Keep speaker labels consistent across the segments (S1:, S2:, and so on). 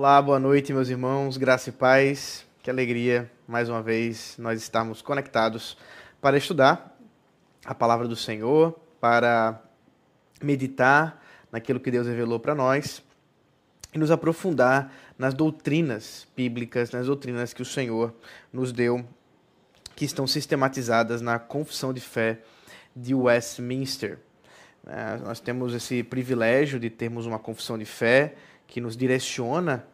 S1: Olá, boa noite, meus irmãos, graça e paz. Que alegria, mais uma vez, nós estamos conectados para estudar a palavra do Senhor, para meditar naquilo que Deus revelou para nós e nos aprofundar nas doutrinas bíblicas, nas doutrinas que o Senhor nos deu, que estão sistematizadas na Confissão de Fé de Westminster. É, nós temos esse privilégio de termos uma confissão de fé que nos direciona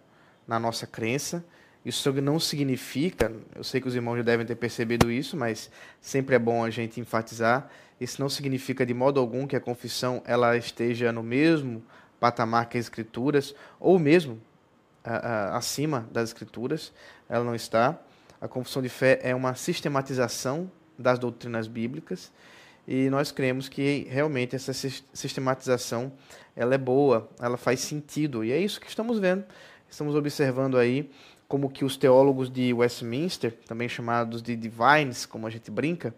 S1: na nossa crença. Isso não significa, eu sei que os irmãos já devem ter percebido isso, mas sempre é bom a gente enfatizar. Isso não significa de modo algum que a confissão ela esteja no mesmo patamar que as escrituras, ou mesmo acima das escrituras. Ela não está. A confissão de fé é uma sistematização das doutrinas bíblicas e nós cremos que realmente essa sistematização ela é boa, ela faz sentido e é isso que estamos vendo. Estamos observando aí como que os teólogos de Westminster, também chamados de divines, como a gente brinca,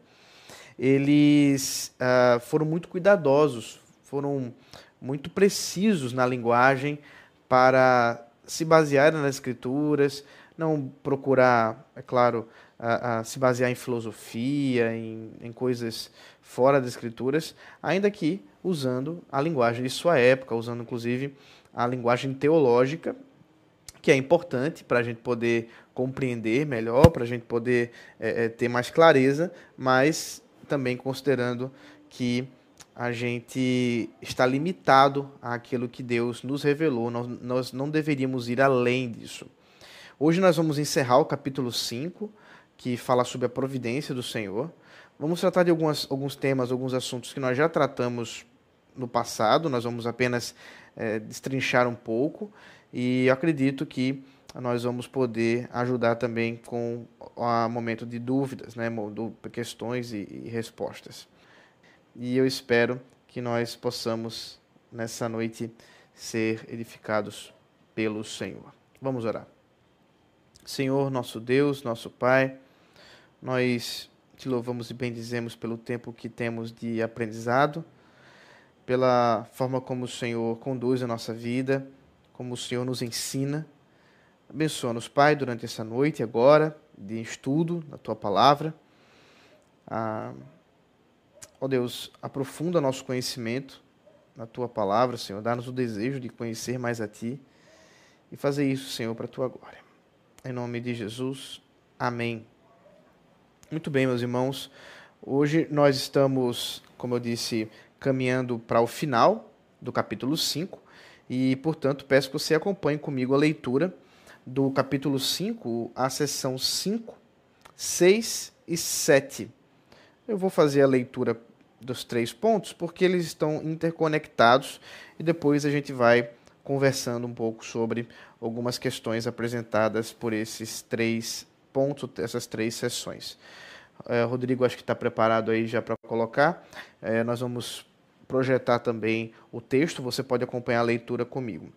S1: eles uh, foram muito cuidadosos, foram muito precisos na linguagem para se basear nas escrituras, não procurar, é claro, a, a se basear em filosofia, em, em coisas fora das escrituras, ainda que usando a linguagem de sua época, usando inclusive a linguagem teológica, que é importante para a gente poder compreender melhor, para a gente poder é, é, ter mais clareza, mas também considerando que a gente está limitado àquilo que Deus nos revelou, nós, nós não deveríamos ir além disso. Hoje nós vamos encerrar o capítulo 5, que fala sobre a providência do Senhor. Vamos tratar de algumas, alguns temas, alguns assuntos que nós já tratamos no passado, nós vamos apenas é, destrinchar um pouco e acredito que nós vamos poder ajudar também com o momento de dúvidas, né, questões e, e respostas. E eu espero que nós possamos, nessa noite, ser edificados pelo Senhor. Vamos orar. Senhor, nosso Deus, nosso Pai, nós te louvamos e bendizemos pelo tempo que temos de aprendizado, pela forma como o Senhor conduz a nossa vida, como o Senhor nos ensina. Abençoa-nos, Pai, durante essa noite agora, de estudo da Tua palavra. Ah, ó Deus, aprofunda nosso conhecimento na Tua palavra, Senhor. Dá-nos o desejo de conhecer mais a Ti e fazer isso, Senhor, para a Tua glória. Em nome de Jesus. Amém. Muito bem, meus irmãos. Hoje nós estamos, como eu disse, caminhando para o final do capítulo 5 e, portanto, peço que você acompanhe comigo a leitura do capítulo 5, a seção 5, 6 e 7. Eu vou fazer a leitura dos três pontos porque eles estão interconectados e depois a gente vai conversando um pouco sobre algumas questões apresentadas por esses três pontos, essas três sessões. É, Rodrigo, acho que está preparado aí já para colocar. É, nós vamos projetar também o texto, você pode acompanhar a leitura comigo.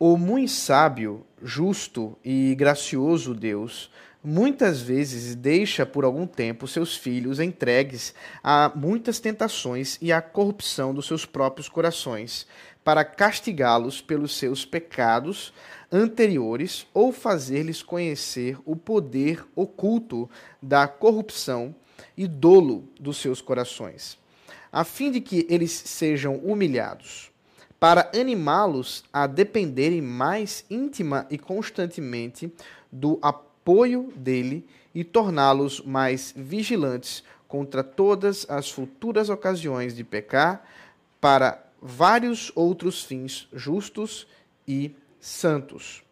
S1: O muito sábio, justo e gracioso Deus muitas vezes deixa por algum tempo seus filhos entregues a muitas tentações e à corrupção dos seus próprios corações, para castigá-los pelos seus pecados anteriores ou fazer-lhes conhecer o poder oculto da corrupção e dolo dos seus corações, a fim de que eles sejam humilhados, para animá-los a dependerem mais íntima e constantemente do apoio dele e torná-los mais vigilantes contra todas as futuras ocasiões de pecar para vários outros fins justos e santos.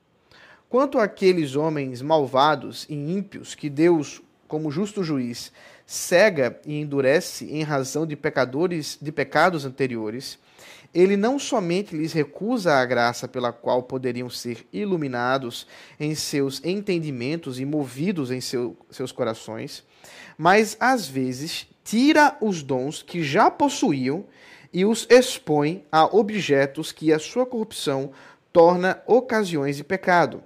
S1: Quanto àqueles homens malvados e ímpios que Deus, como justo juiz, cega e endurece em razão de pecadores de pecados anteriores, ele não somente lhes recusa a graça pela qual poderiam ser iluminados em seus entendimentos e movidos em seu, seus corações, mas às vezes tira os dons que já possuíam e os expõe a objetos que a sua corrupção torna ocasiões de pecado.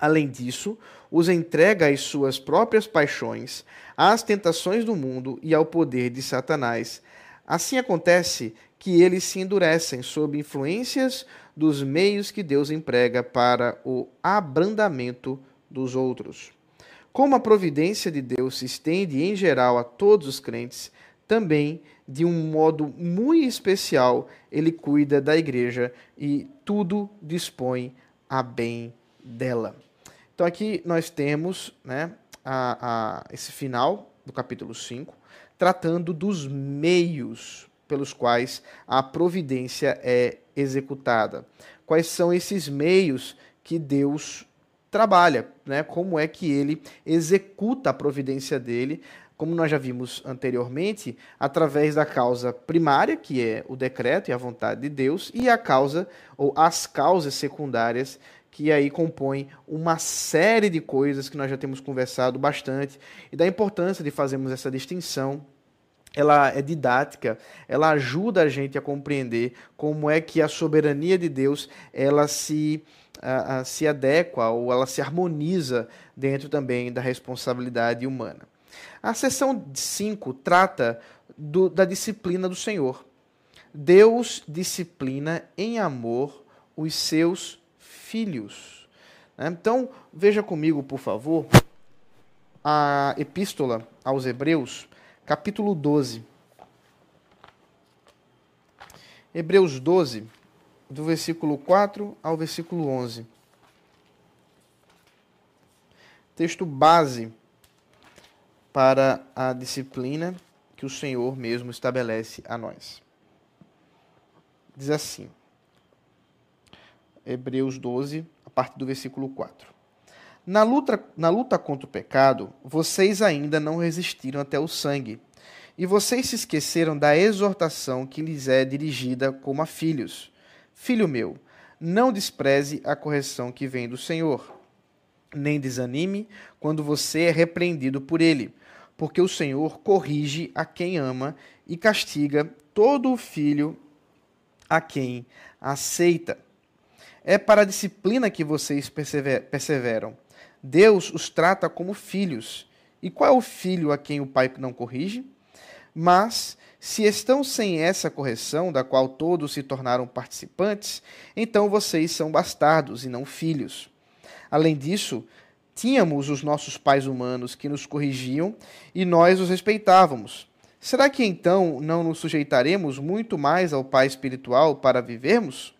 S1: Além disso, os entrega às suas próprias paixões, às tentações do mundo e ao poder de Satanás, Assim acontece que eles se endurecem sob influências dos meios que Deus emprega para o abrandamento dos outros. Como a providência de Deus se estende em geral a todos os crentes, também, de um modo muito especial, ele cuida da igreja e tudo dispõe a bem dela. Então aqui nós temos né, a, a, esse final do capítulo 5, tratando dos meios pelos quais a providência é executada. Quais são esses meios que Deus trabalha, né? Como é que ele executa a providência dele, como nós já vimos anteriormente, através da causa primária, que é o decreto e a vontade de Deus, e a causa ou as causas secundárias, que aí compõem uma série de coisas que nós já temos conversado bastante e da importância de fazermos essa distinção ela é didática, ela ajuda a gente a compreender como é que a soberania de Deus ela se, uh, uh, se adequa ou ela se harmoniza dentro também da responsabilidade humana. A seção 5 trata do, da disciplina do Senhor. Deus disciplina em amor os seus filhos. Né? Então, veja comigo, por favor, a epístola aos Hebreus, capítulo 12. Hebreus 12, do versículo 4 ao versículo 11. Texto base para a disciplina que o Senhor mesmo estabelece a nós. Diz assim, Hebreus 12, a partir do versículo 4. Na luta, na luta contra o pecado, vocês ainda não resistiram até o sangue, e vocês se esqueceram da exortação que lhes é dirigida como a filhos. Filho meu, não despreze a correção que vem do Senhor, nem desanime quando você é repreendido por ele, porque o Senhor corrige a quem ama e castiga todo o filho a quem aceita. É para a disciplina que vocês perseveram. Deus os trata como filhos. E qual é o filho a quem o pai não corrige? Mas, se estão sem essa correção, da qual todos se tornaram participantes, então vocês são bastardos e não filhos. Além disso, tínhamos os nossos pais humanos que nos corrigiam e nós os respeitávamos. Será que então não nos sujeitaremos muito mais ao Pai espiritual para vivermos?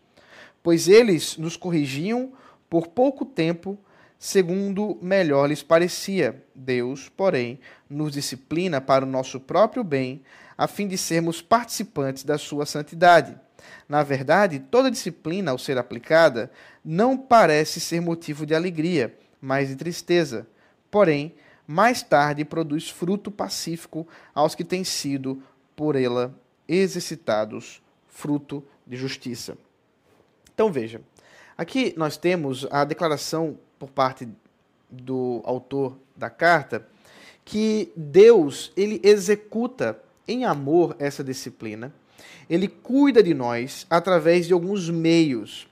S1: Pois eles nos corrigiam por pouco tempo segundo melhor lhes parecia. Deus, porém, nos disciplina para o nosso próprio bem, a fim de sermos participantes da sua santidade. Na verdade, toda disciplina, ao ser aplicada, não parece ser motivo de alegria, mas de tristeza. Porém, mais tarde produz fruto pacífico aos que têm sido por ela exercitados, fruto de justiça. Então veja, aqui nós temos a declaração por parte do autor da carta que Deus ele executa em amor essa disciplina. Ele cuida de nós através de alguns meios.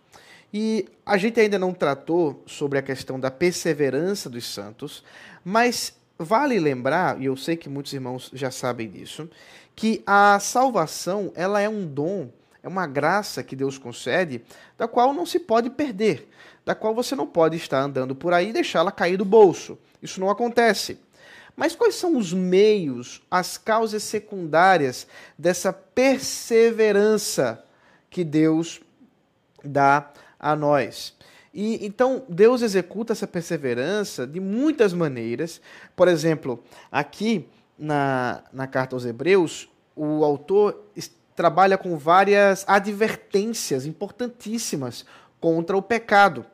S1: E a gente ainda não tratou sobre a questão da perseverança dos santos, mas vale lembrar, e eu sei que muitos irmãos já sabem disso, que a salvação ela é um dom, é uma graça que Deus concede, da qual não se pode perder da qual você não pode estar andando por aí e deixá-la cair do bolso. Isso não acontece. Mas quais são os meios, as causas secundárias dessa perseverança que Deus dá a nós? E então Deus executa essa perseverança de muitas maneiras. Por exemplo, aqui na, na carta aos Hebreus, o autor trabalha com várias advertências importantíssimas contra o pecado.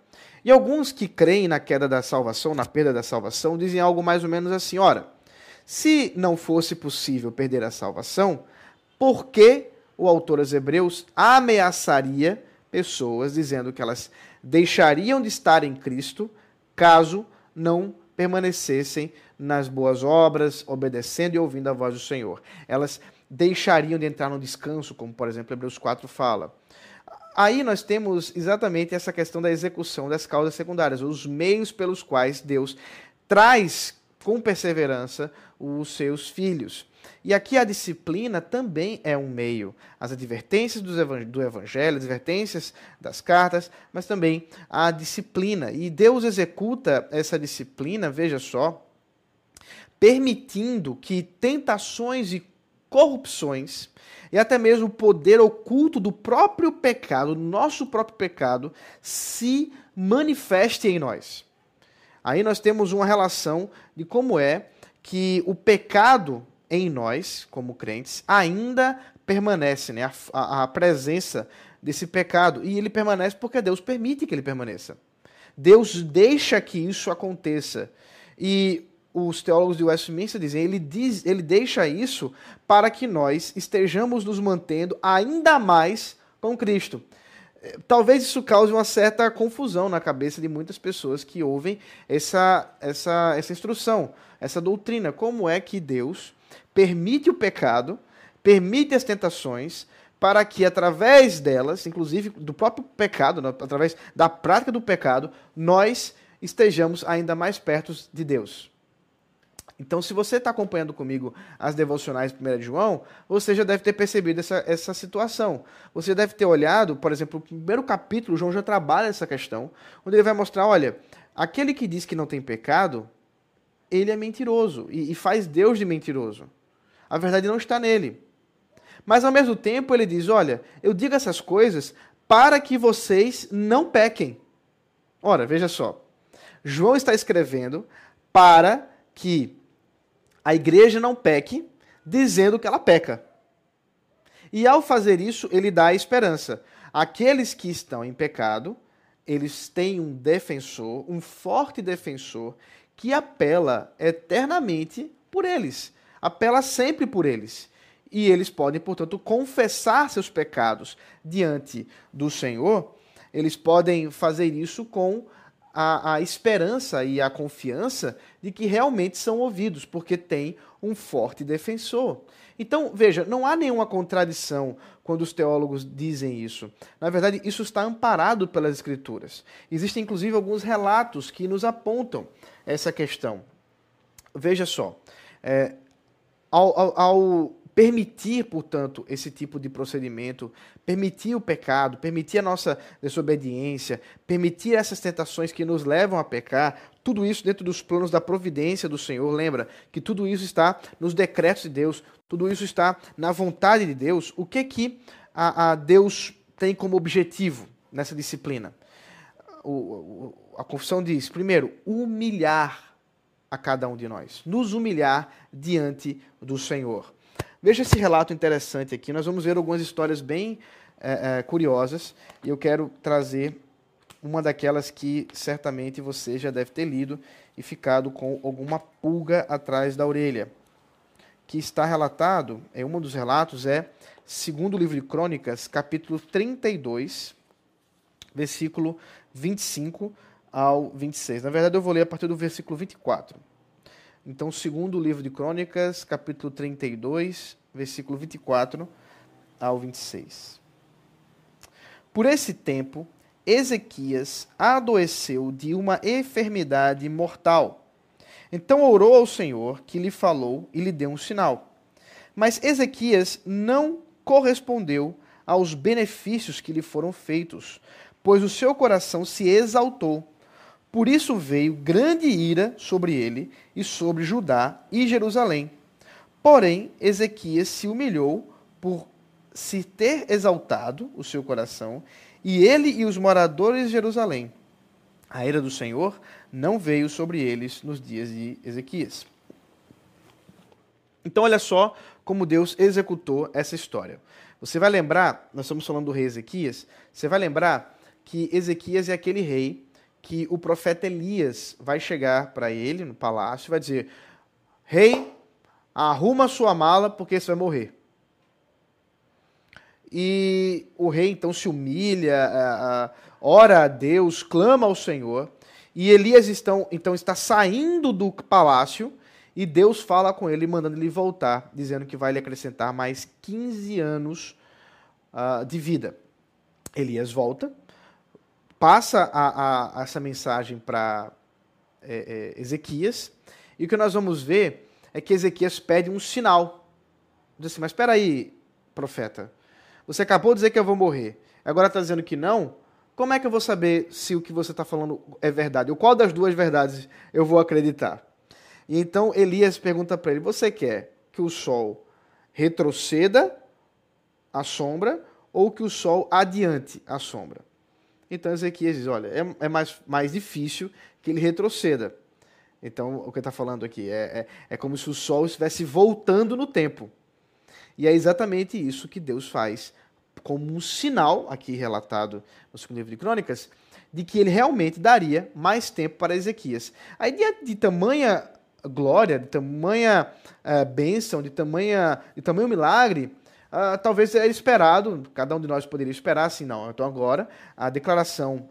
S1: E alguns que creem na queda da salvação, na perda da salvação, dizem algo mais ou menos assim: ora, se não fosse possível perder a salvação, por que o autor aos Hebreus ameaçaria pessoas dizendo que elas deixariam de estar em Cristo caso não permanecessem nas boas obras, obedecendo e ouvindo a voz do Senhor? Elas deixariam de entrar no descanso, como por exemplo Hebreus 4 fala aí nós temos exatamente essa questão da execução das causas secundárias, os meios pelos quais Deus traz com perseverança os seus filhos. E aqui a disciplina também é um meio. As advertências do evangelho, as advertências das cartas, mas também a disciplina. E Deus executa essa disciplina, veja só, permitindo que tentações e corrupções e até mesmo o poder oculto do próprio pecado, nosso próprio pecado, se manifeste em nós. Aí nós temos uma relação de como é que o pecado em nós, como crentes, ainda permanece, né? A, a, a, presença desse pecado. E ele permanece porque Deus permite que ele permaneça. Deus deixa que isso aconteça. E os teólogos de Westminster dizem, ele, diz, ele deixa isso para que nós estejamos nos mantendo ainda mais com Cristo. Talvez isso cause uma certa confusão na cabeça de muitas pessoas que ouvem essa, essa, essa instrução, essa doutrina. Como é que Deus permite o pecado, permite as tentações, para que através delas, inclusive do próprio pecado, né, através da prática do pecado, nós estejamos ainda mais perto de Deus. Então, se você está acompanhando comigo as devocionais de 1 de João, você já deve ter percebido essa, essa situação. Você deve ter olhado, por exemplo, o primeiro capítulo, João já trabalha essa questão, onde ele vai mostrar: olha, aquele que diz que não tem pecado, ele é mentiroso e, e faz Deus de mentiroso. A verdade não está nele. Mas ao mesmo tempo ele diz: olha, eu digo essas coisas para que vocês não pequem. Ora, veja só. João está escrevendo para que a igreja não peque, dizendo que ela peca. E ao fazer isso, ele dá a esperança. Aqueles que estão em pecado, eles têm um defensor, um forte defensor, que apela eternamente por eles. Apela sempre por eles. E eles podem, portanto, confessar seus pecados diante do Senhor. Eles podem fazer isso com a, a esperança e a confiança de que realmente são ouvidos, porque tem um forte defensor. Então, veja, não há nenhuma contradição quando os teólogos dizem isso. Na verdade, isso está amparado pelas Escrituras. Existem, inclusive, alguns relatos que nos apontam essa questão. Veja só, é, ao, ao, ao permitir, portanto, esse tipo de procedimento, permitir o pecado, permitir a nossa desobediência, permitir essas tentações que nos levam a pecar, tudo isso dentro dos planos da providência do Senhor. Lembra que tudo isso está nos decretos de Deus, tudo isso está na vontade de Deus. O que que a, a Deus tem como objetivo nessa disciplina? O, o, a confissão diz, primeiro, humilhar a cada um de nós, nos humilhar diante do Senhor. Veja esse relato interessante aqui. Nós vamos ver algumas histórias bem é, é, curiosas e eu quero trazer uma daquelas que certamente você já deve ter lido e ficado com alguma pulga atrás da orelha. Que está relatado, é um dos relatos, é segundo o livro de Crônicas, capítulo 32, versículo 25 ao 26. Na verdade, eu vou ler a partir do versículo 24. Então, segundo o livro de Crônicas, capítulo 32, versículo 24 ao 26. Por esse tempo, Ezequias adoeceu de uma enfermidade mortal. Então orou ao Senhor, que lhe falou e lhe deu um sinal. Mas Ezequias não correspondeu aos benefícios que lhe foram feitos, pois o seu coração se exaltou por isso veio grande ira sobre ele e sobre Judá e Jerusalém. Porém, Ezequias se humilhou por se ter exaltado o seu coração, e ele e os moradores de Jerusalém. A ira do Senhor não veio sobre eles nos dias de Ezequias. Então, olha só como Deus executou essa história. Você vai lembrar, nós estamos falando do rei Ezequias, você vai lembrar que Ezequias é aquele rei que o profeta Elias vai chegar para ele no palácio e vai dizer: Rei, arruma sua mala porque você vai morrer. E o rei então se humilha, ora a Deus, clama ao Senhor. E Elias estão, então está saindo do palácio e Deus fala com ele, mandando ele voltar, dizendo que vai lhe acrescentar mais 15 anos uh, de vida. Elias volta, passa a, a, essa mensagem para é, é, Ezequias, E o que nós vamos ver é que Ezequias pede um sinal. Diz assim, mas espera aí, profeta. Você acabou de dizer que eu vou morrer. Agora está dizendo que não? Como é que eu vou saber se o que você está falando é verdade? Ou qual das duas verdades eu vou acreditar? E então Elias pergunta para ele: Você quer que o sol retroceda a sombra ou que o sol adiante a sombra? Então Ezequias diz: Olha, é, é mais, mais difícil que ele retroceda. Então, o que está falando aqui é, é, é como se o sol estivesse voltando no tempo. E é exatamente isso que Deus faz como um sinal, aqui relatado no segundo livro de Crônicas, de que ele realmente daria mais tempo para Ezequias. Aí, diante de tamanha glória, de tamanha uh, bênção, de, tamanha, de tamanho milagre, uh, talvez era esperado, cada um de nós poderia esperar assim, não. Então, agora, a declaração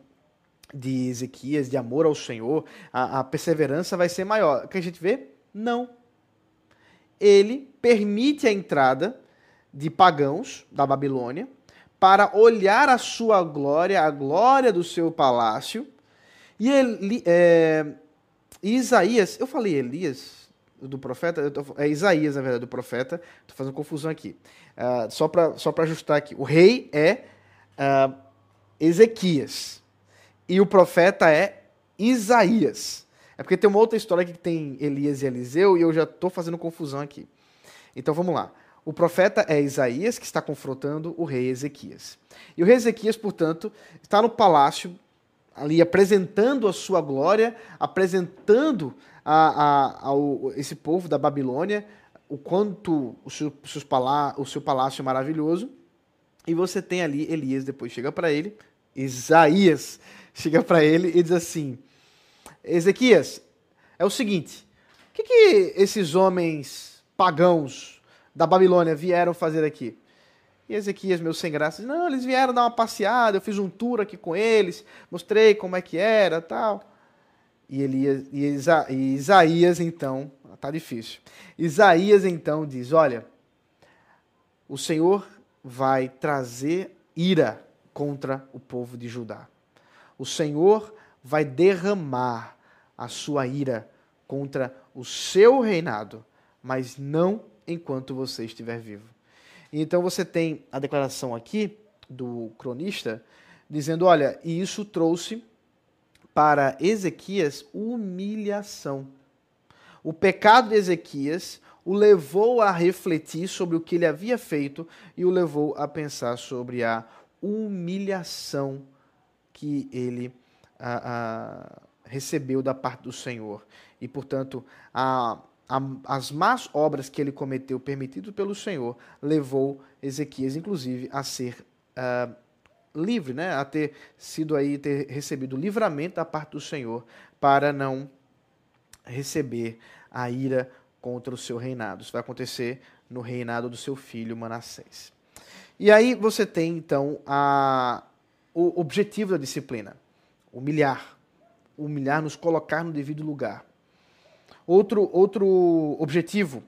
S1: de Ezequias, de amor ao Senhor, a, a perseverança vai ser maior. O que a gente vê? Não. Ele permite a entrada de pagãos da Babilônia para olhar a sua glória, a glória do seu palácio. E ele, é, Isaías, eu falei Elias, do profeta, tô, é Isaías, na verdade, do profeta, estou fazendo confusão aqui. Uh, só para só ajustar aqui. O rei é uh, Ezequias e o profeta é Isaías. É porque tem uma outra história que tem Elias e Eliseu e eu já estou fazendo confusão aqui. Então vamos lá. O profeta é Isaías que está confrontando o rei Ezequias. E o rei Ezequias, portanto, está no palácio, ali apresentando a sua glória, apresentando a, a, esse povo da Babilônia o quanto o seu, palá, o seu palácio é maravilhoso. E você tem ali Elias, depois chega para ele, Isaías chega para ele e diz assim: Ezequias, é o seguinte, o que, que esses homens pagãos da Babilônia vieram fazer aqui? E Ezequias, meu sem graça, não, eles vieram dar uma passeada, eu fiz um tour aqui com eles, mostrei como é que era, tal. E, Elias, e, Isa, e Isaías, então, tá difícil. Isaías, então, diz, olha, o Senhor vai trazer ira contra o povo de Judá. O Senhor vai derramar a sua ira contra o seu reinado, mas não enquanto você estiver vivo. Então você tem a declaração aqui do cronista dizendo: olha, e isso trouxe para Ezequias humilhação. O pecado de Ezequias o levou a refletir sobre o que ele havia feito e o levou a pensar sobre a humilhação que ele a, a, recebeu da parte do Senhor. E, portanto, a, as más obras que ele cometeu, permitido pelo Senhor, levou Ezequias, inclusive, a ser uh, livre, né? a ter sido aí, ter recebido livramento da parte do Senhor, para não receber a ira contra o seu reinado. Isso vai acontecer no reinado do seu filho Manassés. E aí você tem, então, a, o objetivo da disciplina: humilhar. Humilhar, nos colocar no devido lugar. Outro, outro objetivo: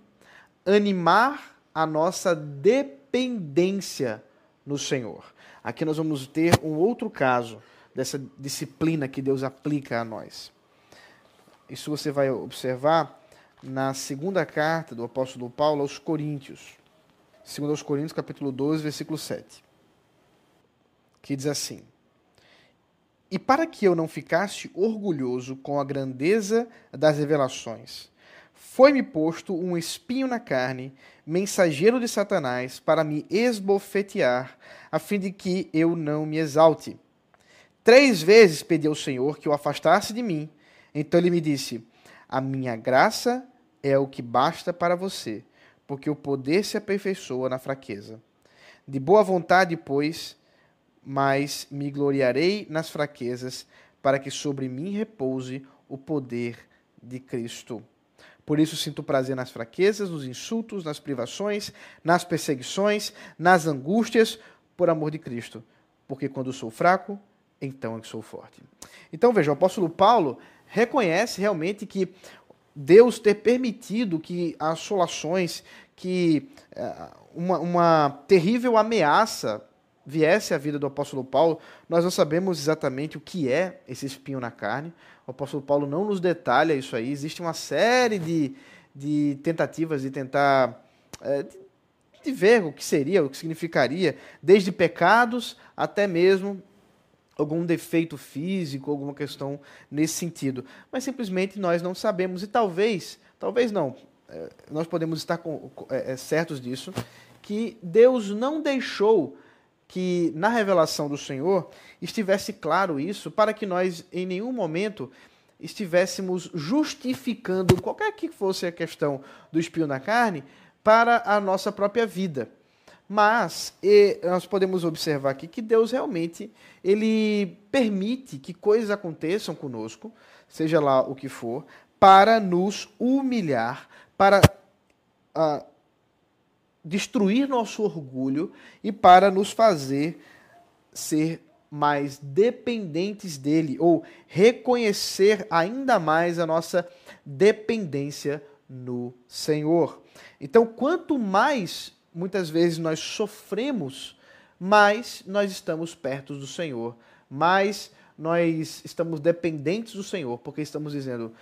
S1: animar a nossa dependência no Senhor. Aqui nós vamos ter um outro caso dessa disciplina que Deus aplica a nós. Isso você vai observar na segunda carta do apóstolo Paulo aos Coríntios. Segundo aos Coríntios, capítulo 12, versículo 7. Que diz assim: e para que eu não ficasse orgulhoso com a grandeza das revelações, foi-me posto um espinho na carne, mensageiro de Satanás, para me esbofetear, a fim de que eu não me exalte. Três vezes pedi ao Senhor que o afastasse de mim. Então ele me disse: A minha graça é o que basta para você, porque o poder se aperfeiçoa na fraqueza. De boa vontade, pois, mas me gloriarei nas fraquezas, para que sobre mim repouse o poder de Cristo. Por isso sinto prazer nas fraquezas, nos insultos, nas privações, nas perseguições, nas angústias, por amor de Cristo. Porque quando sou fraco, então é que sou forte. Então veja, o apóstolo Paulo reconhece realmente que Deus ter permitido que assolações, que eh, uma, uma terrível ameaça viesse a vida do apóstolo Paulo, nós não sabemos exatamente o que é esse espinho na carne. O apóstolo Paulo não nos detalha isso aí. Existe uma série de, de tentativas de tentar. É, de, de ver o que seria, o que significaria, desde pecados até mesmo algum defeito físico, alguma questão nesse sentido. Mas simplesmente nós não sabemos e talvez, talvez não, é, nós podemos estar com, é, certos disso, que Deus não deixou que na revelação do Senhor estivesse claro isso, para que nós em nenhum momento estivéssemos justificando qualquer que fosse a questão do espio na carne para a nossa própria vida. Mas nós podemos observar aqui que Deus realmente ele permite que coisas aconteçam conosco, seja lá o que for, para nos humilhar, para uh, destruir nosso orgulho e para nos fazer ser mais dependentes dele ou reconhecer ainda mais a nossa dependência no Senhor. Então, quanto mais muitas vezes nós sofremos, mais nós estamos perto do Senhor, mais nós estamos dependentes do Senhor, porque estamos dizendo: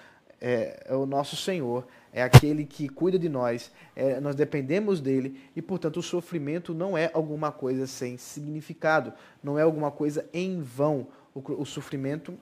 S1: é, é o nosso Senhor, é aquele que cuida de nós, é, nós dependemos dele e, portanto, o sofrimento não é alguma coisa sem significado, não é alguma coisa em vão. O, o sofrimento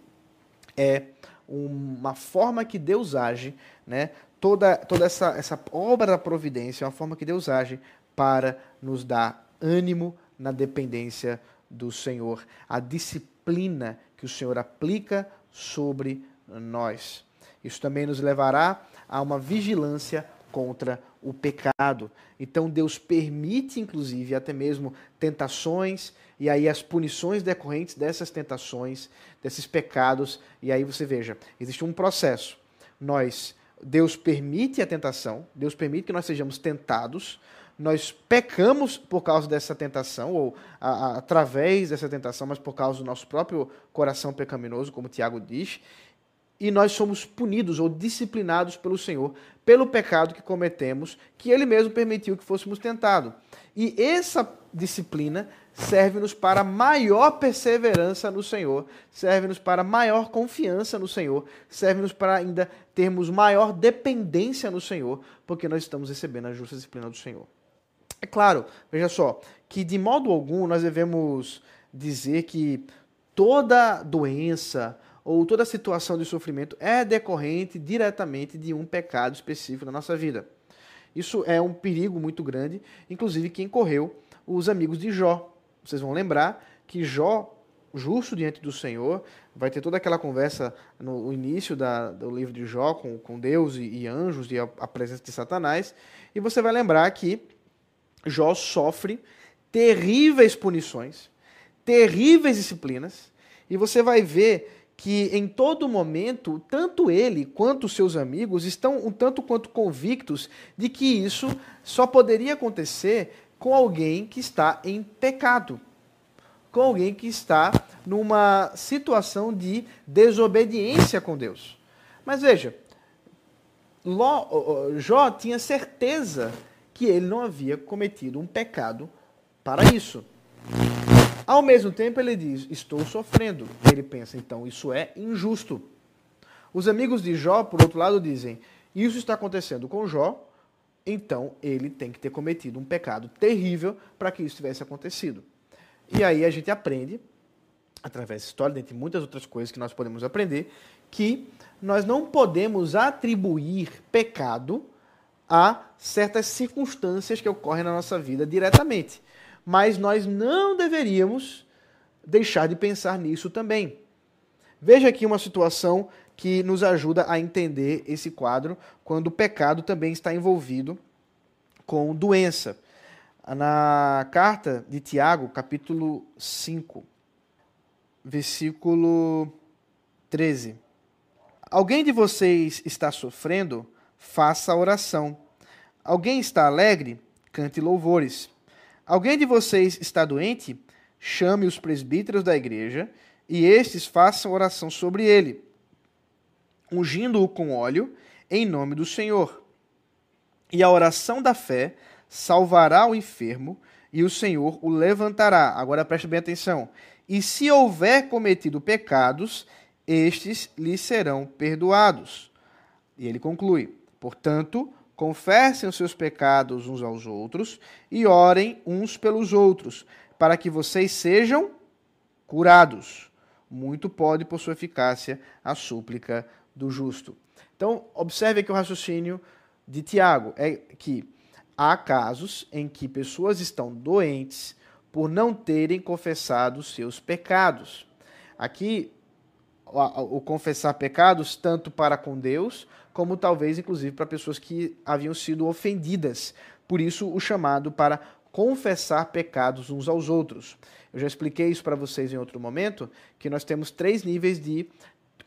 S1: é uma forma que Deus age, né? toda, toda essa, essa obra da providência é uma forma que Deus age para nos dar ânimo na dependência do Senhor, a disciplina que o Senhor aplica sobre nós. Isso também nos levará a uma vigilância contra o pecado. Então Deus permite, inclusive, até mesmo tentações e aí as punições decorrentes dessas tentações, desses pecados. E aí você veja, existe um processo. Nós, Deus permite a tentação, Deus permite que nós sejamos tentados, nós pecamos por causa dessa tentação, ou a, a, através dessa tentação, mas por causa do nosso próprio coração pecaminoso, como Tiago diz, e nós somos punidos ou disciplinados pelo Senhor pelo pecado que cometemos, que Ele mesmo permitiu que fôssemos tentados. E essa disciplina serve-nos para maior perseverança no Senhor, serve-nos para maior confiança no Senhor, serve-nos para ainda termos maior dependência no Senhor, porque nós estamos recebendo a justa disciplina do Senhor. É claro, veja só, que de modo algum nós devemos dizer que toda doença, ou toda situação de sofrimento é decorrente diretamente de um pecado específico na nossa vida. Isso é um perigo muito grande, inclusive quem correu os amigos de Jó. Vocês vão lembrar que Jó, justo diante do Senhor, vai ter toda aquela conversa no início da, do livro de Jó com, com Deus e, e anjos e a, a presença de Satanás, e você vai lembrar que Jó sofre terríveis punições, terríveis disciplinas, e você vai ver que em todo momento, tanto ele quanto seus amigos estão um tanto quanto convictos de que isso só poderia acontecer com alguém que está em pecado, com alguém que está numa situação de desobediência com Deus. Mas veja, Ló, Jó tinha certeza que ele não havia cometido um pecado para isso. Ao mesmo tempo, ele diz: Estou sofrendo. Ele pensa, então, isso é injusto. Os amigos de Jó, por outro lado, dizem: Isso está acontecendo com Jó, então ele tem que ter cometido um pecado terrível para que isso tivesse acontecido. E aí a gente aprende, através da história, dentre muitas outras coisas que nós podemos aprender, que nós não podemos atribuir pecado a certas circunstâncias que ocorrem na nossa vida diretamente mas nós não deveríamos deixar de pensar nisso também. Veja aqui uma situação que nos ajuda a entender esse quadro quando o pecado também está envolvido com doença. Na carta de Tiago, capítulo 5, versículo 13. Alguém de vocês está sofrendo? Faça oração. Alguém está alegre? Cante louvores. Alguém de vocês está doente? Chame os presbíteros da igreja e estes façam oração sobre ele, ungindo-o com óleo em nome do Senhor. E a oração da fé salvará o enfermo, e o Senhor o levantará. Agora preste bem atenção. E se houver cometido pecados, estes lhe serão perdoados. E ele conclui: Portanto, confessem os seus pecados uns aos outros e orem uns pelos outros, para que vocês sejam curados. Muito pode, por sua eficácia, a súplica do justo. Então, observe aqui o raciocínio de Tiago: é que há casos em que pessoas estão doentes por não terem confessado seus pecados. Aqui, o confessar pecados, tanto para com Deus, como talvez, inclusive, para pessoas que haviam sido ofendidas. Por isso, o chamado para confessar pecados uns aos outros. Eu já expliquei isso para vocês em outro momento, que nós temos três níveis de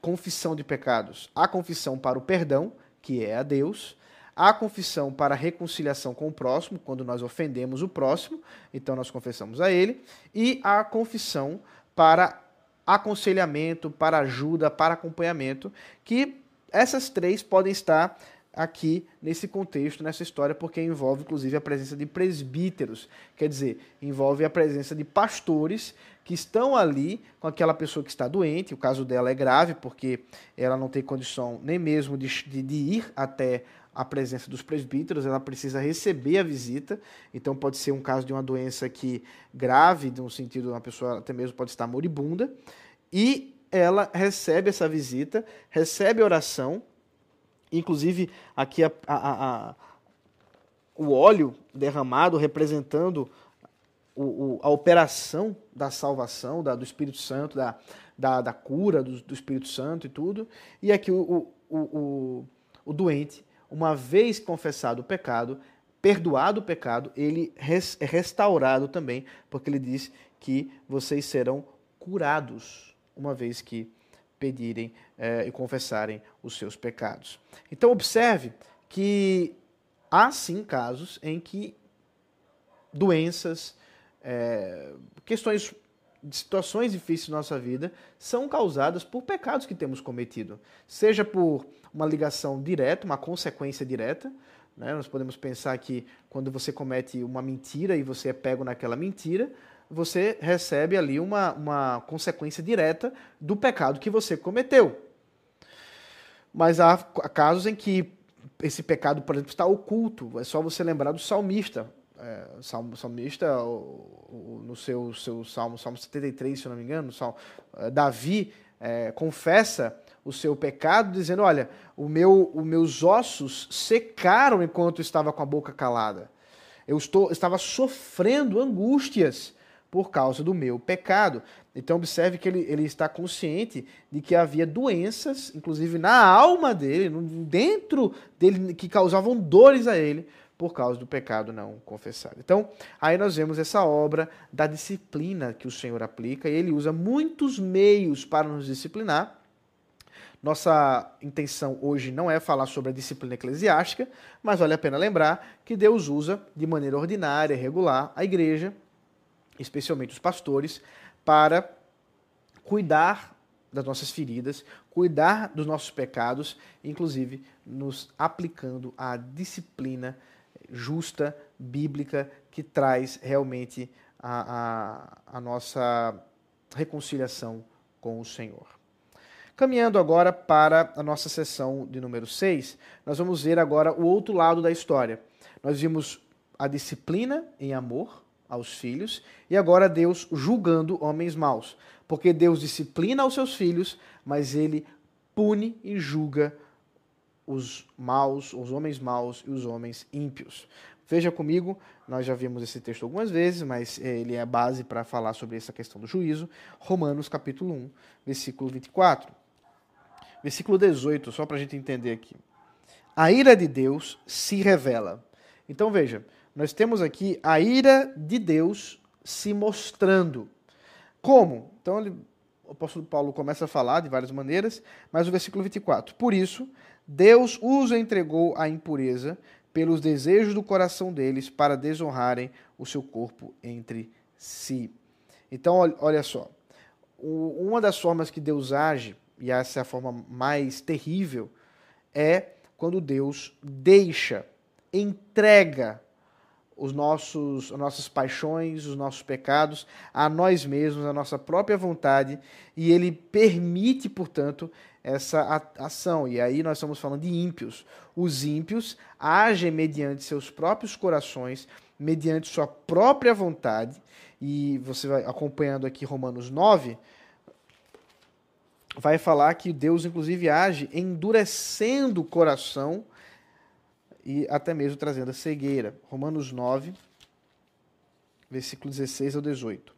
S1: confissão de pecados: a confissão para o perdão, que é a Deus, a confissão para a reconciliação com o próximo, quando nós ofendemos o próximo, então nós confessamos a ele, e a confissão para aconselhamento, para ajuda, para acompanhamento, que essas três podem estar aqui nesse contexto, nessa história, porque envolve inclusive a presença de presbíteros, quer dizer, envolve a presença de pastores que estão ali com aquela pessoa que está doente. O caso dela é grave, porque ela não tem condição nem mesmo de, de, de ir até a presença dos presbíteros, ela precisa receber a visita. Então pode ser um caso de uma doença que grave, no sentido uma pessoa até mesmo pode estar moribunda, e ela recebe essa visita, recebe oração, inclusive aqui a, a, a, o óleo derramado representando o, o, a operação da salvação, da, do Espírito Santo, da, da, da cura do, do, Espírito Santo e tudo. E aqui o, o, o, o doente uma vez confessado o pecado, perdoado o pecado, ele é restaurado também, porque ele diz que vocês serão curados, uma vez que pedirem eh, e confessarem os seus pecados. Então, observe que há sim casos em que doenças, eh, questões situações difíceis na nossa vida são causadas por pecados que temos cometido, seja por uma ligação direta, uma consequência direta. Né? Nós podemos pensar que quando você comete uma mentira e você é pego naquela mentira, você recebe ali uma, uma consequência direta do pecado que você cometeu. Mas há casos em que esse pecado, por exemplo, está oculto. É só você lembrar do salmista é, salmista, no seu, seu salmo, salmo 73, se eu não me engano, salmo, é, Davi é, confessa o seu pecado, dizendo: Olha, o meu, os meus ossos secaram enquanto estava com a boca calada. Eu estou, estava sofrendo angústias por causa do meu pecado. Então, observe que ele, ele está consciente de que havia doenças, inclusive na alma dele, dentro dele, que causavam dores a ele, por causa do pecado não confessado. Então, aí nós vemos essa obra da disciplina que o Senhor aplica e ele usa muitos meios para nos disciplinar. Nossa intenção hoje não é falar sobre a disciplina eclesiástica, mas vale a pena lembrar que Deus usa de maneira ordinária, regular, a igreja, especialmente os pastores, para cuidar das nossas feridas, cuidar dos nossos pecados, inclusive nos aplicando a disciplina justa, bíblica, que traz realmente a, a, a nossa reconciliação com o Senhor. Caminhando agora para a nossa sessão de número 6, nós vamos ver agora o outro lado da história. Nós vimos a disciplina em amor aos filhos e agora Deus julgando homens maus. Porque Deus disciplina os seus filhos, mas ele pune e julga os maus, os homens maus e os homens ímpios. Veja comigo, nós já vimos esse texto algumas vezes, mas eh, ele é a base para falar sobre essa questão do juízo. Romanos capítulo 1, versículo 24. Versículo 18, só para a gente entender aqui. A ira de Deus se revela. Então veja, nós temos aqui a ira de Deus se mostrando. Como? Então ele, o apóstolo Paulo começa a falar de várias maneiras, mas o versículo 24. Por isso, Deus os entregou à impureza pelos desejos do coração deles para desonrarem o seu corpo entre si. Então, olha só. Uma das formas que Deus age, e essa é a forma mais terrível, é quando Deus deixa, entrega os nossos, as nossas paixões, os nossos pecados, a nós mesmos, a nossa própria vontade, e ele permite, portanto, essa ação. E aí nós estamos falando de ímpios. Os ímpios agem mediante seus próprios corações, mediante sua própria vontade, e você vai acompanhando aqui Romanos 9, vai falar que Deus, inclusive, age endurecendo o coração e até mesmo trazendo a cegueira. Romanos 9, versículo 16 ao 18.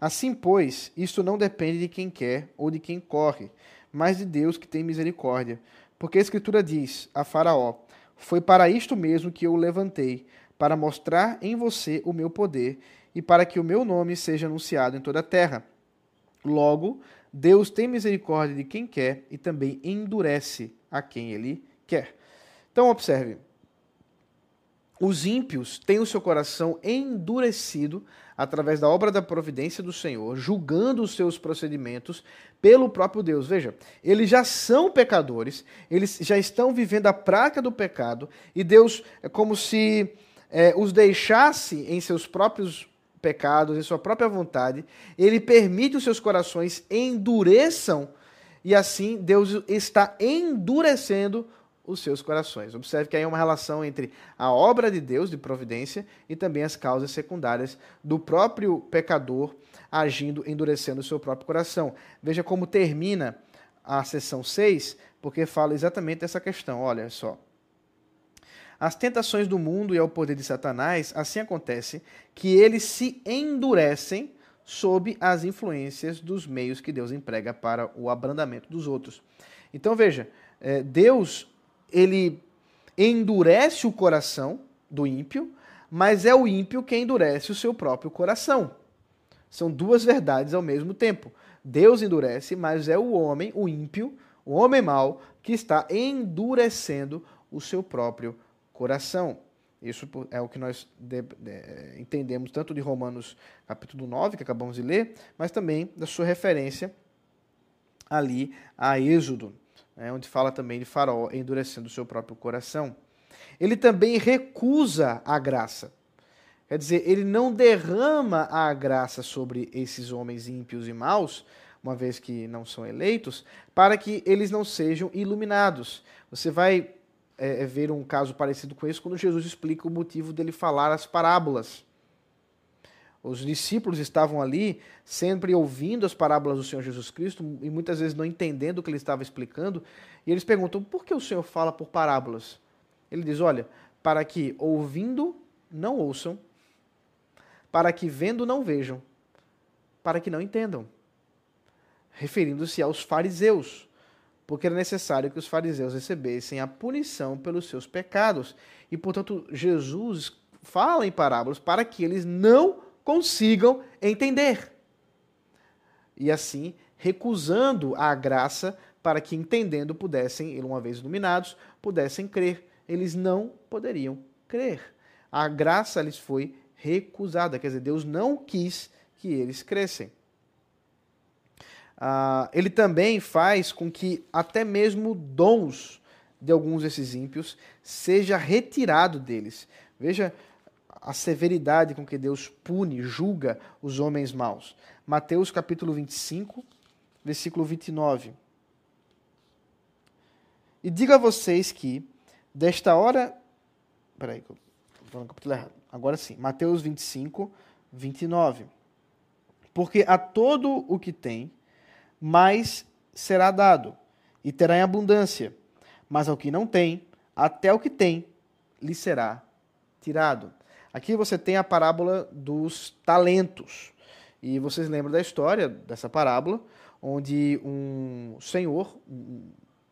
S1: Assim, pois, isto não depende de quem quer ou de quem corre, mas de Deus que tem misericórdia. Porque a Escritura diz a Faraó: Foi para isto mesmo que eu o levantei, para mostrar em você o meu poder e para que o meu nome seja anunciado em toda a terra. Logo, Deus tem misericórdia de quem quer e também endurece a quem ele quer. Então, observe. Os ímpios têm o seu coração endurecido através da obra da providência do Senhor, julgando os seus procedimentos pelo próprio Deus. Veja, eles já são pecadores, eles já estão vivendo a prática do pecado, e Deus é como se é, os deixasse em seus próprios pecados, em sua própria vontade, ele permite os seus corações endureçam, e assim Deus está endurecendo os seus corações. Observe que aí é uma relação entre a obra de Deus de providência e também as causas secundárias do próprio pecador agindo, endurecendo o seu próprio coração. Veja como termina a seção 6, porque fala exatamente essa questão. Olha só. As tentações do mundo e ao poder de Satanás, assim acontece que eles se endurecem sob as influências dos meios que Deus emprega para o abrandamento dos outros. Então veja, é, Deus ele endurece o coração do ímpio, mas é o ímpio que endurece o seu próprio coração. São duas verdades ao mesmo tempo. Deus endurece, mas é o homem, o ímpio, o homem mau, que está endurecendo o seu próprio coração. Isso é o que nós entendemos tanto de Romanos capítulo 9, que acabamos de ler, mas também da sua referência ali a Êxodo, né, onde fala também de Faraó endurecendo o seu próprio coração. Ele também recusa a graça. Quer dizer, ele não derrama a graça sobre esses homens ímpios e maus, uma vez que não são eleitos, para que eles não sejam iluminados. Você vai é, é, ver um caso parecido com esse quando Jesus explica o motivo dele falar as parábolas. Os discípulos estavam ali sempre ouvindo as parábolas do Senhor Jesus Cristo e muitas vezes não entendendo o que ele estava explicando. E eles perguntam: por que o Senhor fala por parábolas? Ele diz: olha, para que ouvindo não ouçam, para que vendo não vejam, para que não entendam. Referindo-se aos fariseus porque era necessário que os fariseus recebessem a punição pelos seus pecados. E, portanto, Jesus fala em parábolas para que eles não consigam entender. E assim, recusando a graça para que, entendendo, pudessem, uma vez iluminados, pudessem crer. Eles não poderiam crer. A graça lhes foi recusada, quer dizer, Deus não quis que eles crescem. Uh, ele também faz com que até mesmo dons de alguns desses ímpios seja retirado deles. Veja a severidade com que Deus pune, julga os homens maus. Mateus capítulo 25, versículo 29. E diga a vocês que, desta hora. Peraí, estou falando no capítulo errado. Agora sim, Mateus 25, 29. Porque a todo o que tem, mais será dado, e terá em abundância. Mas ao que não tem, até o que tem, lhe será tirado. Aqui você tem a parábola dos talentos. E vocês lembram da história dessa parábola, onde um senhor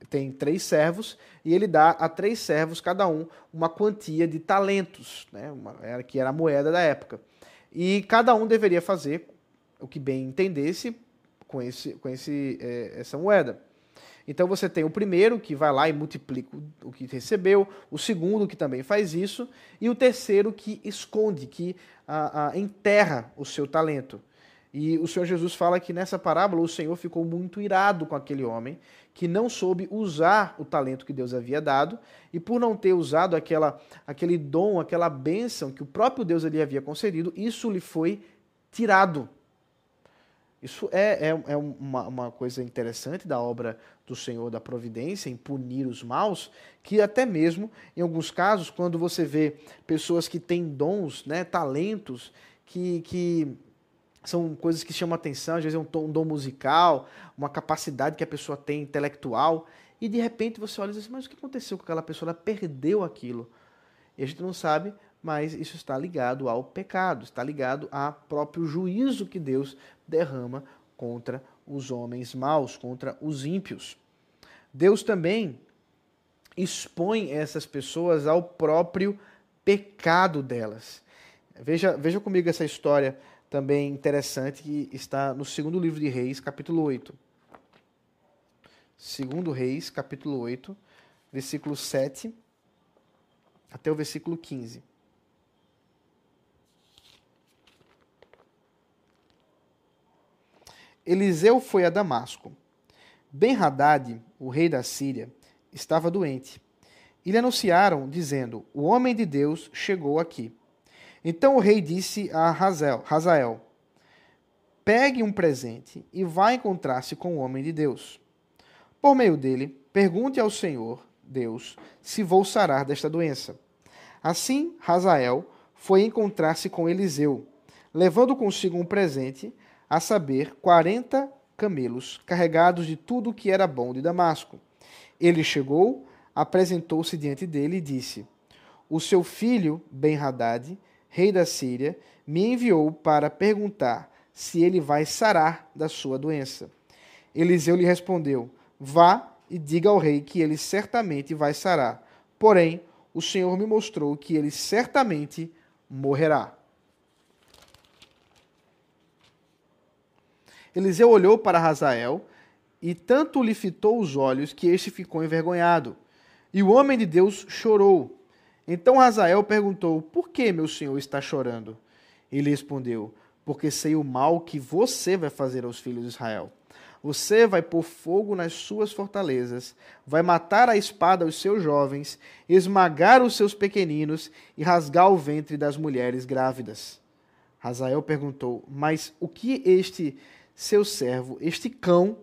S1: tem três servos e ele dá a três servos, cada um, uma quantia de talentos, né? uma, que era a moeda da época. E cada um deveria fazer o que bem entendesse com, esse, com esse, é, essa moeda. Então você tem o primeiro que vai lá e multiplica o que recebeu, o segundo que também faz isso, e o terceiro que esconde, que a, a, enterra o seu talento. E o Senhor Jesus fala que nessa parábola o Senhor ficou muito irado com aquele homem que não soube usar o talento que Deus havia dado e por não ter usado aquela, aquele dom, aquela bênção que o próprio Deus lhe havia concedido, isso lhe foi tirado. Isso é, é, é uma, uma, coisa interessante da obra do Senhor da Providência em punir os maus, que até mesmo, em alguns casos, quando você vê pessoas que têm dons, né, talentos, que, que são coisas que chamam atenção, às vezes é um, dom musical, uma capacidade que a pessoa tem intelectual, e de repente você olha e diz assim, mas o que aconteceu com aquela pessoa? Ela perdeu aquilo. E a gente não sabe, mas isso está ligado ao pecado, está ligado ao próprio juízo que Deus derrama contra os homens maus, contra os ímpios. Deus também expõe essas pessoas ao próprio pecado delas. Veja, veja comigo essa história também interessante que está no segundo livro de Reis, capítulo 8. Segundo Reis, capítulo 8, versículo 7 até o versículo 15. Eliseu foi a Damasco. Ben-Hadad, o rei da Síria, estava doente. E lhe anunciaram, dizendo: O homem de Deus chegou aqui. Então o rei disse a Hazael: Pegue um presente e vá encontrar-se com o homem de Deus. Por meio dele, pergunte ao Senhor, Deus, se vou sarar desta doença. Assim, Hazael foi encontrar-se com Eliseu, levando consigo um presente, a saber, quarenta camelos, carregados de tudo o que era bom de Damasco. Ele chegou, apresentou-se diante dele e disse: O seu filho, Ben-Hadad, rei da Síria, me enviou para perguntar se ele vai sarar da sua doença. Eliseu lhe respondeu: Vá e diga ao rei que ele certamente vai sarar. Porém, o Senhor me mostrou que ele certamente morrerá. Eliseu olhou para Razael e tanto lhe fitou os olhos que este ficou envergonhado. E o homem de Deus chorou. Então Razael perguntou: Por que meu senhor está chorando? Ele respondeu: Porque sei o mal que você vai fazer aos filhos de Israel. Você vai pôr fogo nas suas fortalezas, vai matar a espada os seus jovens, esmagar os seus pequeninos e rasgar o ventre das mulheres grávidas. Razael perguntou: Mas o que este seu servo, este cão,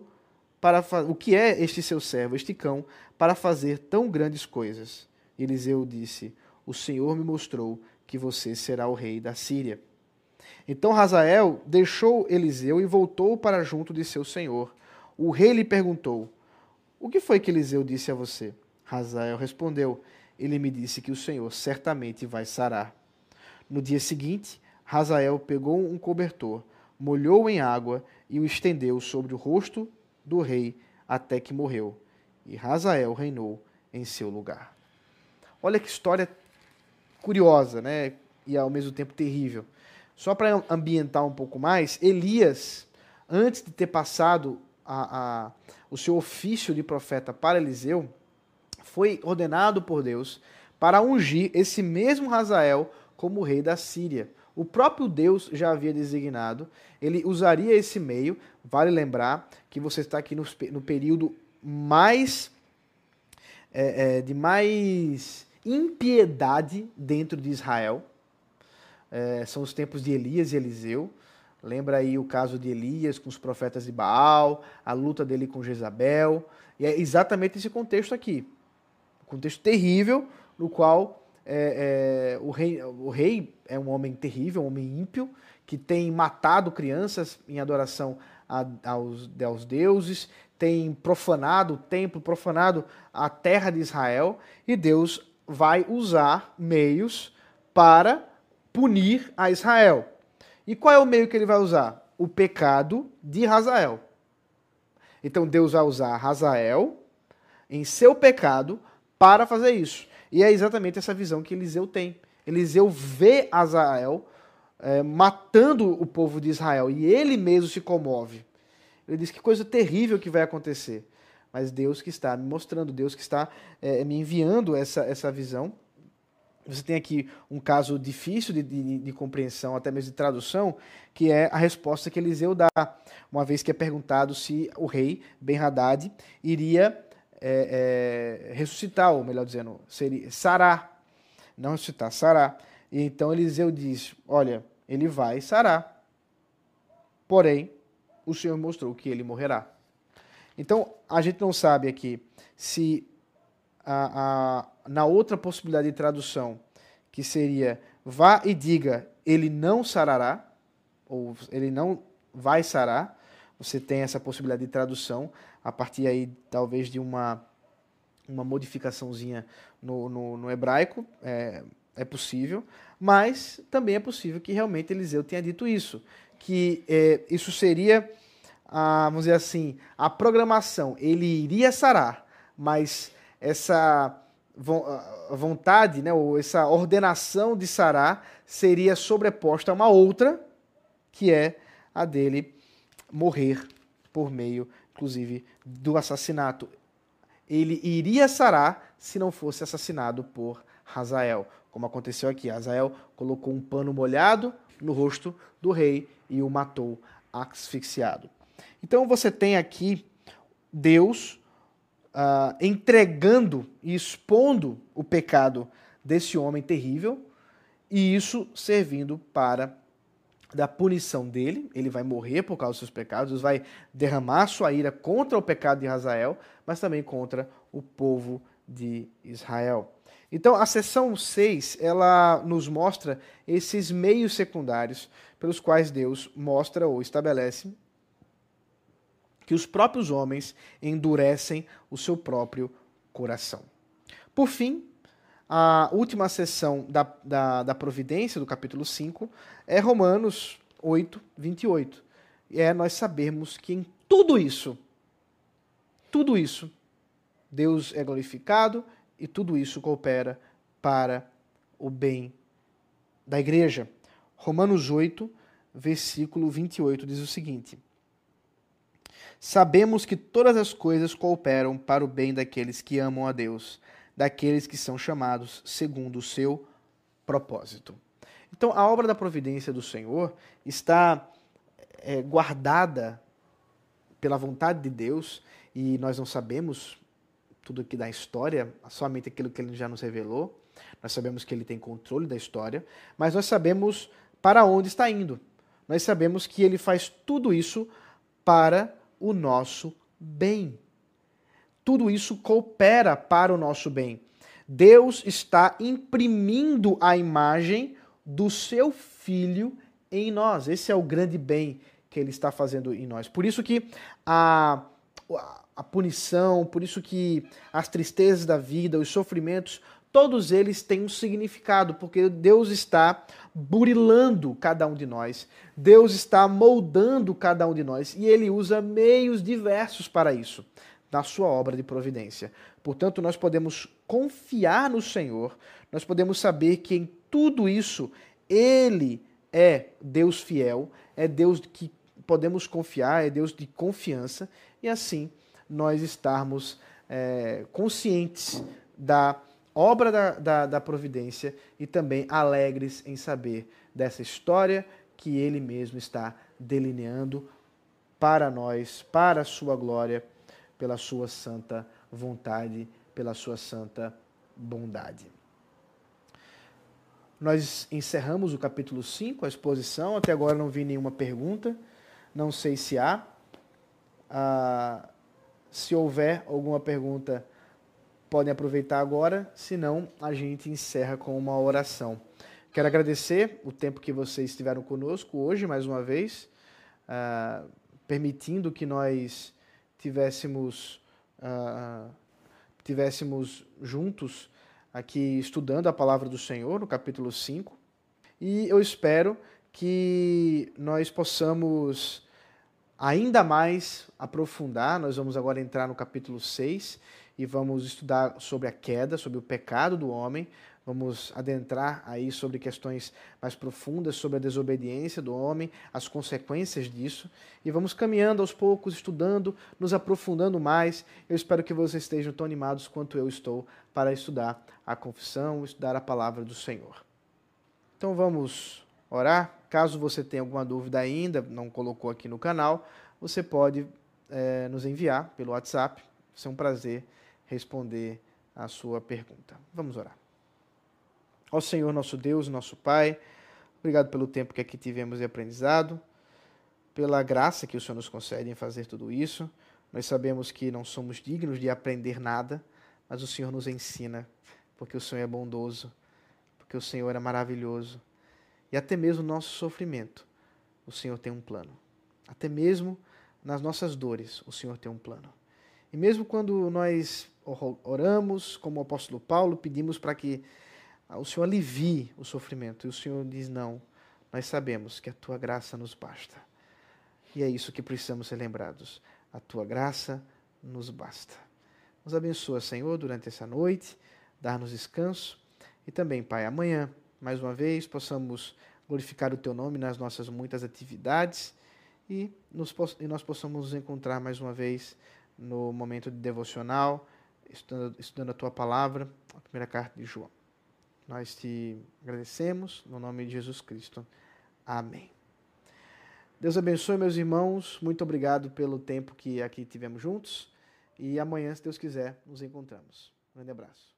S1: para o que é este seu servo, este cão, para fazer tão grandes coisas? Eliseu disse: O Senhor me mostrou que você será o rei da Síria. Então Razael deixou Eliseu e voltou para junto de seu senhor. O rei lhe perguntou: O que foi que Eliseu disse a você? Razael respondeu: Ele me disse que o Senhor certamente vai sarar. No dia seguinte, Razael pegou um cobertor, molhou em água e o estendeu sobre o rosto do rei até que morreu. E Razael reinou em seu lugar. Olha que história curiosa, né? E ao mesmo tempo terrível. Só para ambientar um pouco mais, Elias, antes de ter passado a, a, o seu ofício de profeta para Eliseu, foi ordenado por Deus para ungir esse mesmo Razael como rei da Síria. O próprio Deus já havia designado, ele usaria esse meio. Vale lembrar que você está aqui no, no período mais. É, é, de mais impiedade dentro de Israel. É, são os tempos de Elias e Eliseu. Lembra aí o caso de Elias com os profetas de Baal, a luta dele com Jezabel. E é exatamente esse contexto aqui. Um contexto terrível, no qual é, é, o, rei, o rei é um homem terrível, um homem ímpio, que tem matado crianças em adoração a, aos, aos deuses, tem profanado o templo, profanado a terra de Israel, e Deus vai usar meios para punir a Israel. E qual é o meio que ele vai usar? O pecado de Razael. Então Deus vai usar Razael em seu pecado para fazer isso. E é exatamente essa visão que Eliseu tem. Eliseu vê Azael é, matando o povo de Israel e ele mesmo se comove. Ele diz que coisa terrível que vai acontecer mas Deus que está me mostrando, Deus que está é, me enviando essa, essa visão. você tem aqui um caso difícil de, de, de, compreensão, até mesmo de tradução, que é a resposta que Eliseu dá, uma vez que é perguntado se o rei Ben-Hadad iria é, é, ressuscitar, ou melhor dizendo, seria sarar, não ressuscitar, sarar. E então Eliseu diz: Olha, ele vai sarar, porém o Senhor mostrou que ele morrerá. Então a gente não sabe aqui se a, a, na outra possibilidade de tradução, que seria vá e diga, ele não sarará, ou ele não vai sarar, você tem essa possibilidade de tradução a partir aí talvez de uma, uma modificaçãozinha no, no, no hebraico, é, é possível, mas também é possível que realmente Eliseu tenha dito isso, que é, isso seria, a, vamos dizer assim, a programação, ele iria sarar, mas essa vontade, né, ou essa ordenação de Sará seria sobreposta a uma outra, que é a dele morrer por meio, inclusive, do assassinato. Ele iria sarar se não fosse assassinado por Hazael, como aconteceu aqui. Hazael colocou um pano molhado no rosto do rei e o matou asfixiado. Então você tem aqui Deus uh, entregando e expondo o pecado desse homem terrível, e isso servindo para da punição dele, ele vai morrer por causa dos seus pecados, Deus vai derramar sua ira contra o pecado de Israel, mas também contra o povo de Israel. Então, a seção 6, ela nos mostra esses meios secundários pelos quais Deus mostra ou estabelece que os próprios homens endurecem o seu próprio coração. Por fim, a última sessão da, da, da providência, do capítulo 5, é Romanos 8, 28. E é nós sabermos que em tudo isso, tudo isso, Deus é glorificado e tudo isso coopera para o bem da igreja. Romanos 8, versículo 28 diz o seguinte: Sabemos que todas as coisas cooperam para o bem daqueles que amam a Deus, daqueles que são chamados segundo o seu propósito. Então, a obra da providência do Senhor está é, guardada pela vontade de Deus e nós não sabemos tudo aqui da história, somente aquilo que ele já nos revelou. Nós sabemos que ele tem controle da história, mas nós sabemos para onde está indo. Nós sabemos que ele faz tudo isso para o nosso bem. Tudo isso coopera para o nosso bem. Deus está imprimindo a imagem do seu filho em nós. Esse é o grande bem que ele está fazendo em nós. Por isso que a, a punição, por isso que as tristezas da vida, os sofrimentos, todos eles têm um significado, porque Deus está burilando cada um de nós, Deus está moldando cada um de nós e ele usa meios diversos para isso, na sua obra de providência. Portanto, nós podemos confiar no Senhor, nós podemos saber que em tudo isso ele é Deus fiel, é Deus que podemos confiar, é Deus de confiança e assim nós estarmos é, conscientes da obra da, da, da providência e também alegres em saber dessa história que ele mesmo está delineando para nós, para a sua glória, pela sua santa vontade, pela sua santa bondade. Nós encerramos o capítulo 5, a exposição. Até agora não vi nenhuma pergunta. Não sei se há. Ah, se houver alguma pergunta, podem aproveitar agora, senão a gente encerra com uma oração. Quero agradecer o tempo que vocês estiveram conosco hoje, mais uma vez, uh, permitindo que nós tivéssemos, uh, tivéssemos juntos aqui estudando a palavra do Senhor, no capítulo 5. E eu espero que nós possamos ainda mais aprofundar. Nós vamos agora entrar no capítulo 6 e vamos estudar sobre a queda, sobre o pecado do homem. Vamos adentrar aí sobre questões mais profundas sobre a desobediência do homem, as consequências disso, e vamos caminhando aos poucos, estudando, nos aprofundando mais. Eu espero que vocês estejam tão animados quanto eu estou para estudar a confissão, estudar a palavra do Senhor. Então vamos orar. Caso você tenha alguma dúvida ainda, não colocou aqui no canal, você pode é, nos enviar pelo WhatsApp. Vai ser um prazer responder a sua pergunta. Vamos orar. Ó Senhor, nosso Deus, nosso Pai, obrigado pelo tempo que aqui tivemos de aprendizado, pela graça que o Senhor nos concede em fazer tudo isso. Nós sabemos que não somos dignos de aprender nada, mas o Senhor nos ensina, porque o Senhor é bondoso, porque o Senhor é maravilhoso. E até mesmo no nosso sofrimento, o Senhor tem um plano. Até mesmo nas nossas dores, o Senhor tem um plano. E mesmo quando nós oramos, como o apóstolo Paulo, pedimos para que o Senhor alivie o sofrimento, e o Senhor diz: não, nós sabemos que a tua graça nos basta. E é isso que precisamos ser lembrados. A tua graça nos basta. Nos abençoa, Senhor, durante essa noite, dar-nos descanso e também, Pai, amanhã, mais uma vez, possamos glorificar o Teu nome nas nossas muitas atividades e, nos, e nós possamos nos encontrar mais uma vez no momento de devocional, estudando, estudando a Tua palavra, a primeira carta de João. Nós te agradecemos no nome de Jesus Cristo. Amém. Deus abençoe, meus irmãos. Muito obrigado pelo tempo que aqui tivemos juntos. E amanhã, se Deus quiser, nos encontramos. Um grande abraço.